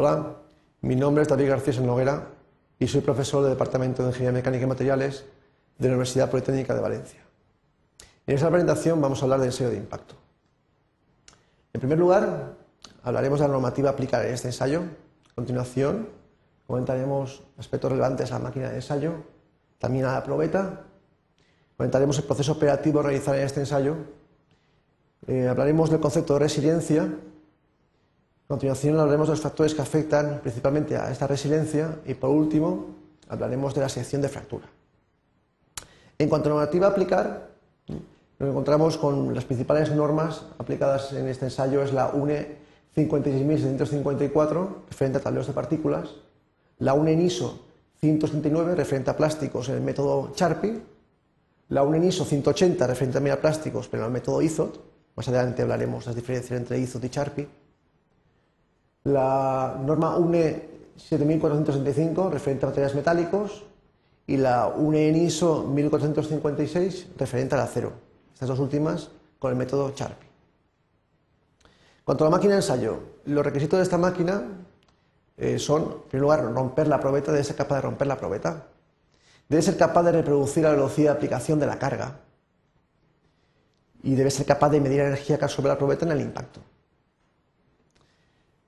Hola, mi nombre es David García Noguera y soy profesor del Departamento de Ingeniería Mecánica y Materiales de la Universidad Politécnica de Valencia. En esta presentación vamos a hablar del ensayo de impacto. En primer lugar, hablaremos de la normativa aplicada en este ensayo. A continuación, comentaremos aspectos relevantes a la máquina de ensayo, también a la probeta. Comentaremos el proceso operativo a realizar en este ensayo. Eh, hablaremos del concepto de resiliencia a continuación hablaremos de los factores que afectan principalmente a esta resiliencia y por último hablaremos de la sección de fractura. En cuanto a normativa a aplicar, nos encontramos con las principales normas aplicadas en este ensayo es la UNE 56654 referente a tableros de partículas, la UNE ISO 179 referente a plásticos en el método Charpy, la UNE ISO 180 referente a plásticos pero en el método IZOT, más adelante hablaremos de las diferencias entre IZOT y Charpy, la norma UNE 7465 referente a materiales metálicos y la UNE ISO 1456 referente al acero. Estas dos últimas con el método Charpy. Cuanto a la máquina de ensayo, los requisitos de esta máquina eh, son, en primer lugar, romper la probeta, debe ser capaz de romper la probeta, debe ser capaz de reproducir la velocidad de aplicación de la carga y debe ser capaz de medir la energía que absorbe la probeta en el impacto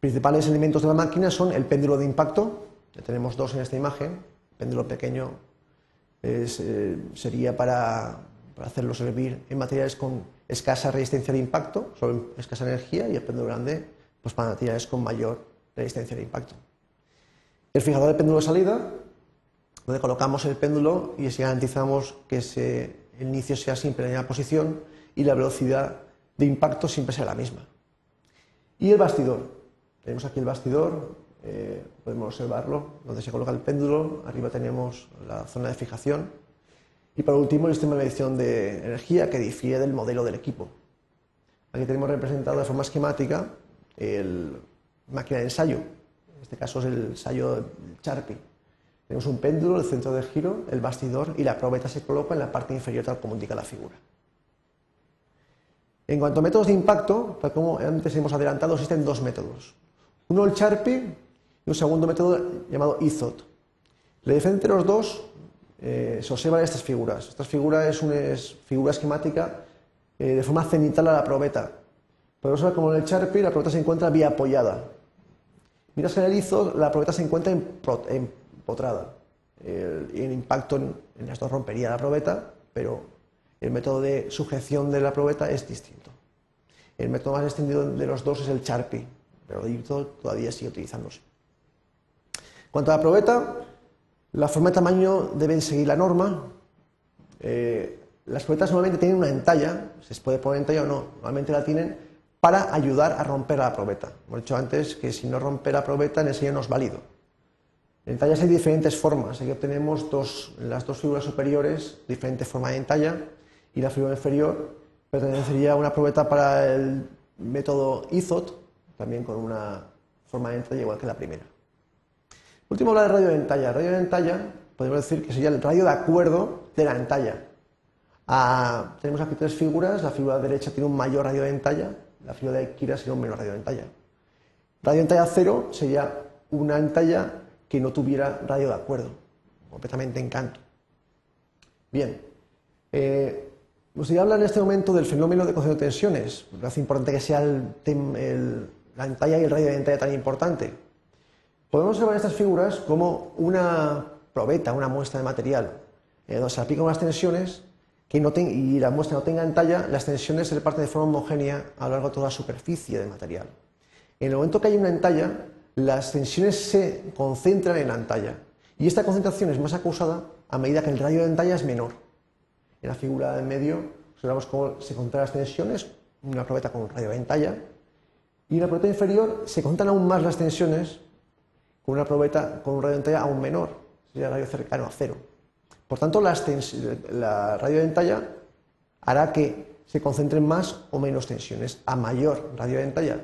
principales elementos de la máquina son el péndulo de impacto, que tenemos dos en esta imagen, el péndulo pequeño eh, sería para, hacerlo servir en materiales con escasa resistencia de impacto, solo escasa energía, y el péndulo grande pues para materiales con mayor resistencia de impacto. El fijador de péndulo de salida, donde colocamos el péndulo y así garantizamos que el inicio sea siempre en la misma posición y la velocidad de impacto siempre sea la misma. Y el bastidor, tenemos aquí el bastidor, eh, podemos observarlo, donde se coloca el péndulo, arriba tenemos la zona de fijación y por último el sistema de medición de energía que difiere del modelo del equipo. Aquí tenemos representado de forma esquemática el máquina de ensayo, en este caso es el ensayo Charpy. Tenemos un péndulo, el centro de giro, el bastidor y la probeta se coloca en la parte inferior tal como indica la figura. En cuanto a métodos de impacto, tal como antes hemos adelantado, existen dos métodos. Uno el Charpy y un segundo método llamado IZOT. La diferencia entre los dos eh, se observan estas figuras. Esta figura es una figura esquemática eh, de forma cenital a la probeta. Podemos ver como en el Charpy la probeta se encuentra vía apoyada. Mientras que en el IZOT la probeta se encuentra empotrada. El, el impacto en, en esto rompería la probeta, pero el método de sujeción de la probeta es distinto. El método más extendido de los dos es el Charpy, pero el todavía sigue utilizándose. Cuanto a la probeta, la forma de tamaño deben seguir la norma. Eh, las probetas normalmente tienen una entalla, se puede poner entalla o no, normalmente la tienen para ayudar a romper la probeta. Hemos dicho antes que si no rompe la probeta, en el no es válido. En entallas hay diferentes formas, aquí obtenemos dos, las dos figuras superiores, diferentes formas de entalla, y la figura inferior pertenecería a una probeta para el método IZOT, también con una forma de entalla igual que la primera. último, hablar de radio de entalla. Radio de entalla, podemos decir que sería el radio de acuerdo de la entalla. Ah, tenemos aquí tres figuras. La figura derecha tiene un mayor radio de entalla, la figura de izquierda sería un menor radio de entalla. Radio de entalla cero sería una entalla que no tuviera radio de acuerdo, completamente en canto. Bien, eh, nos habla en este momento del fenómeno de concepto de tensiones. Es importante que sea el, el la entalla y el radio de entalla tan importante. Podemos observar estas figuras como una probeta, una muestra de material, eh, donde se aplican unas tensiones que no y la muestra no tenga entalla, las tensiones se reparten de forma homogénea a lo largo de toda la superficie del material. En el momento que hay una entalla, las tensiones se concentran en la entalla y esta concentración es más acusada a medida que el radio de entalla es menor. En la figura del medio observamos cómo se concentran las tensiones, una probeta con radio de entalla, y en la probeta inferior se contan aún más las tensiones con una probeta con un radio de aún menor, sería radio cercano a cero. Por tanto, la radio de entalla hará que se concentren más o menos tensiones. A mayor radio de entalla,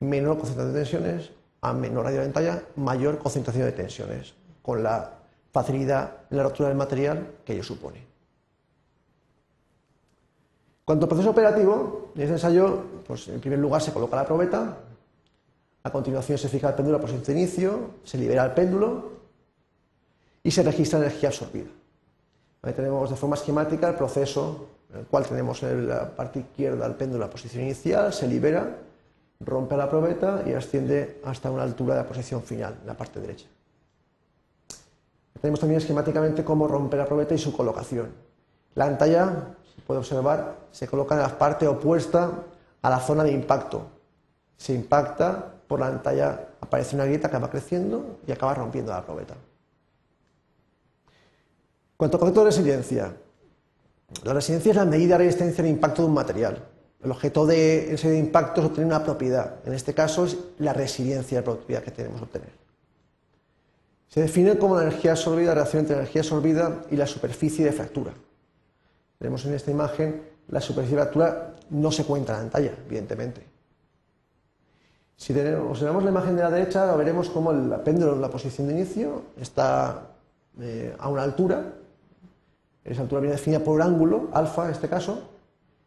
menor concentración de tensiones, a menor radio de entalla, mayor concentración de tensiones, con la facilidad en la rotura del material que ello supone. Cuanto al proceso operativo, en este ensayo, pues en primer lugar se coloca la probeta, A continuación se fija el péndulo a posición de inicio, se libera el péndulo y se registra energía absorbida. Ahí tenemos de forma esquemática el proceso en el cual tenemos en la parte izquierda el péndulo a posición inicial, se libera, rompe la probeta y asciende hasta una altura de la posición final, en la parte derecha. Tenemos también esquemáticamente cómo rompe la probeta y su colocación. La antalla, se puede observar, se coloca en la parte opuesta a la zona de impacto. Se impacta por la antalla, aparece una grieta que va creciendo y acaba rompiendo la probeta. Cuanto al concepto de resiliencia, la resiliencia es la medida de resistencia al impacto de un material. El objeto de ese impacto es obtener una propiedad. En este caso es la resiliencia de la propiedad que tenemos que obtener. Se define como la energía absorbida, la relación entre la energía absorbida y la superficie de fractura. Vemos en esta imagen la superficie de fractura no se cuenta en la pantalla, evidentemente. Si observamos la imagen de la derecha, veremos como el péndulo en la posición de inicio está eh, a una altura. Esa altura viene definida por un ángulo, alfa en este caso.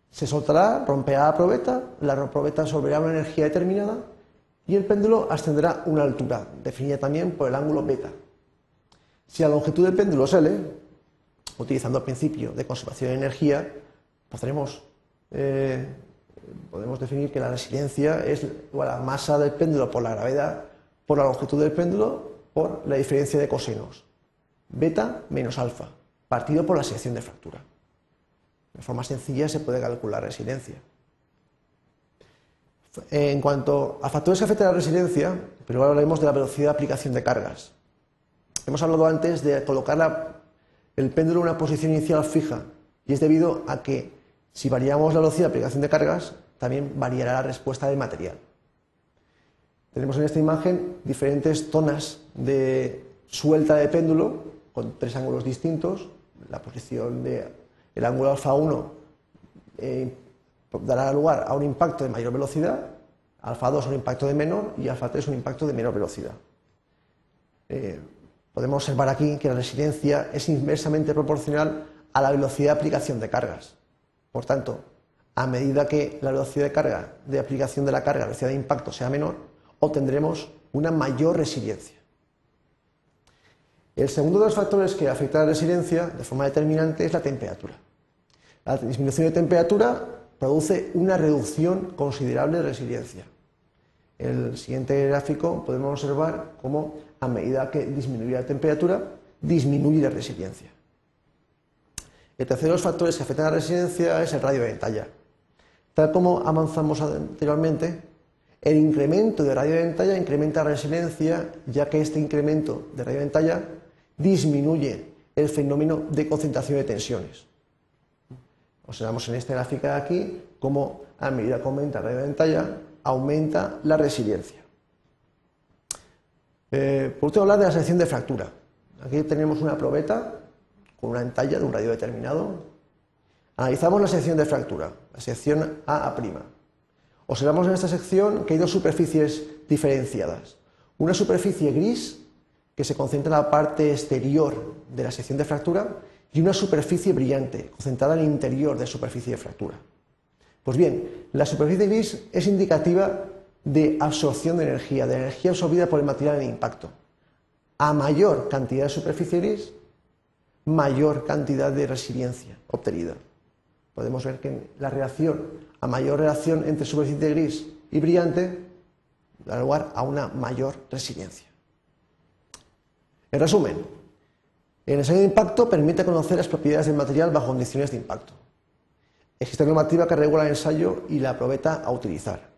Se soltará, romperá la probeta, la probeta absorberá una energía determinada y el péndulo ascenderá una altura, definida también por el ángulo beta. Si la longitud del péndulo es L, utilizando el principio de conservación de energía, podremos, eh, podemos definir que la resiliencia es igual la masa del péndulo por la gravedad, por la longitud del péndulo, por la diferencia de cosinos. Beta menos alfa, partido por la sección de fractura. De forma sencilla se puede calcular resiliencia. En cuanto a factores que afectan a la resiliencia, primero hablaremos de la velocidad de aplicación de cargas. Hemos hablado antes de colocar el péndulo una posición inicial fija y es debido a que si variamos la velocidad de aplicación de cargas, también variará la respuesta del material. Tenemos en esta imagen diferentes zonas de suelta de péndulo con tres ángulos distintos. La posición del ángulo alfa 1 dará lugar a un impacto de mayor velocidad, alfa 2 un impacto de menor y alfa 3 un impacto de menor velocidad. Eh, podemos observar aquí que la resiliencia es inversamente proporcional a la velocidad de aplicación de cargas. Por tanto, a medida que la velocidad de carga, de aplicación de la carga, la velocidad de impacto sea menor, obtendremos una mayor resiliencia. El segundo de los factores que afecta a la resiliencia de forma determinante es la temperatura. La disminución de temperatura produce una reducción considerable de resiliencia. El siguiente gráfico podemos observar cómo a medida que disminuye la temperatura, disminuye la resiliencia. El tercero de los factores que afectan a la resiliencia es el radio de ventalla. Tal como avanzamos anteriormente, el incremento de radio de ventalla incrementa la resiliencia, ya que este incremento de radio de ventalla disminuye el fenómeno de concentración de tensiones. Observamos en esta gráfica de aquí cómo a medida que aumenta la ventalla, aumenta la resiliencia. Eh, por último, hablar de la sección de fractura. Aquí tenemos una probeta con una entalla de un radio determinado. Analizamos la sección de fractura, la sección AA'. Observamos en esta sección que hay dos superficies diferenciadas. Una superficie gris, que se concentra en la parte exterior de la sección de fractura, y una superficie brillante, concentrada en el interior de la superficie de fractura. Pues bien, la superficie gris es indicativa de absorción de energía, de energía absorbida por el material en impacto. A mayor cantidad de superficie gris, mayor cantidad de resiliencia obtenida. Podemos ver que la reacción, a mayor relación entre superficie gris y brillante, da lugar a una mayor resiliencia. En resumen, el ensayo de impacto permite conocer las propiedades del material bajo condiciones de impacto. Existe normativa que regula el ensayo y la probeta a utilizar.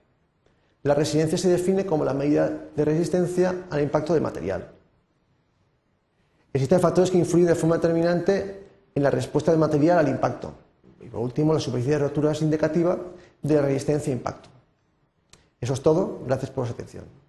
La resiliencia se define como la medida de resistencia al impacto del material. Existen factores que influyen de forma determinante en la respuesta del material al impacto. Y por último, la superficie de rotura es indicativa de la resistencia a impacto. Eso es todo. Gracias por su atención.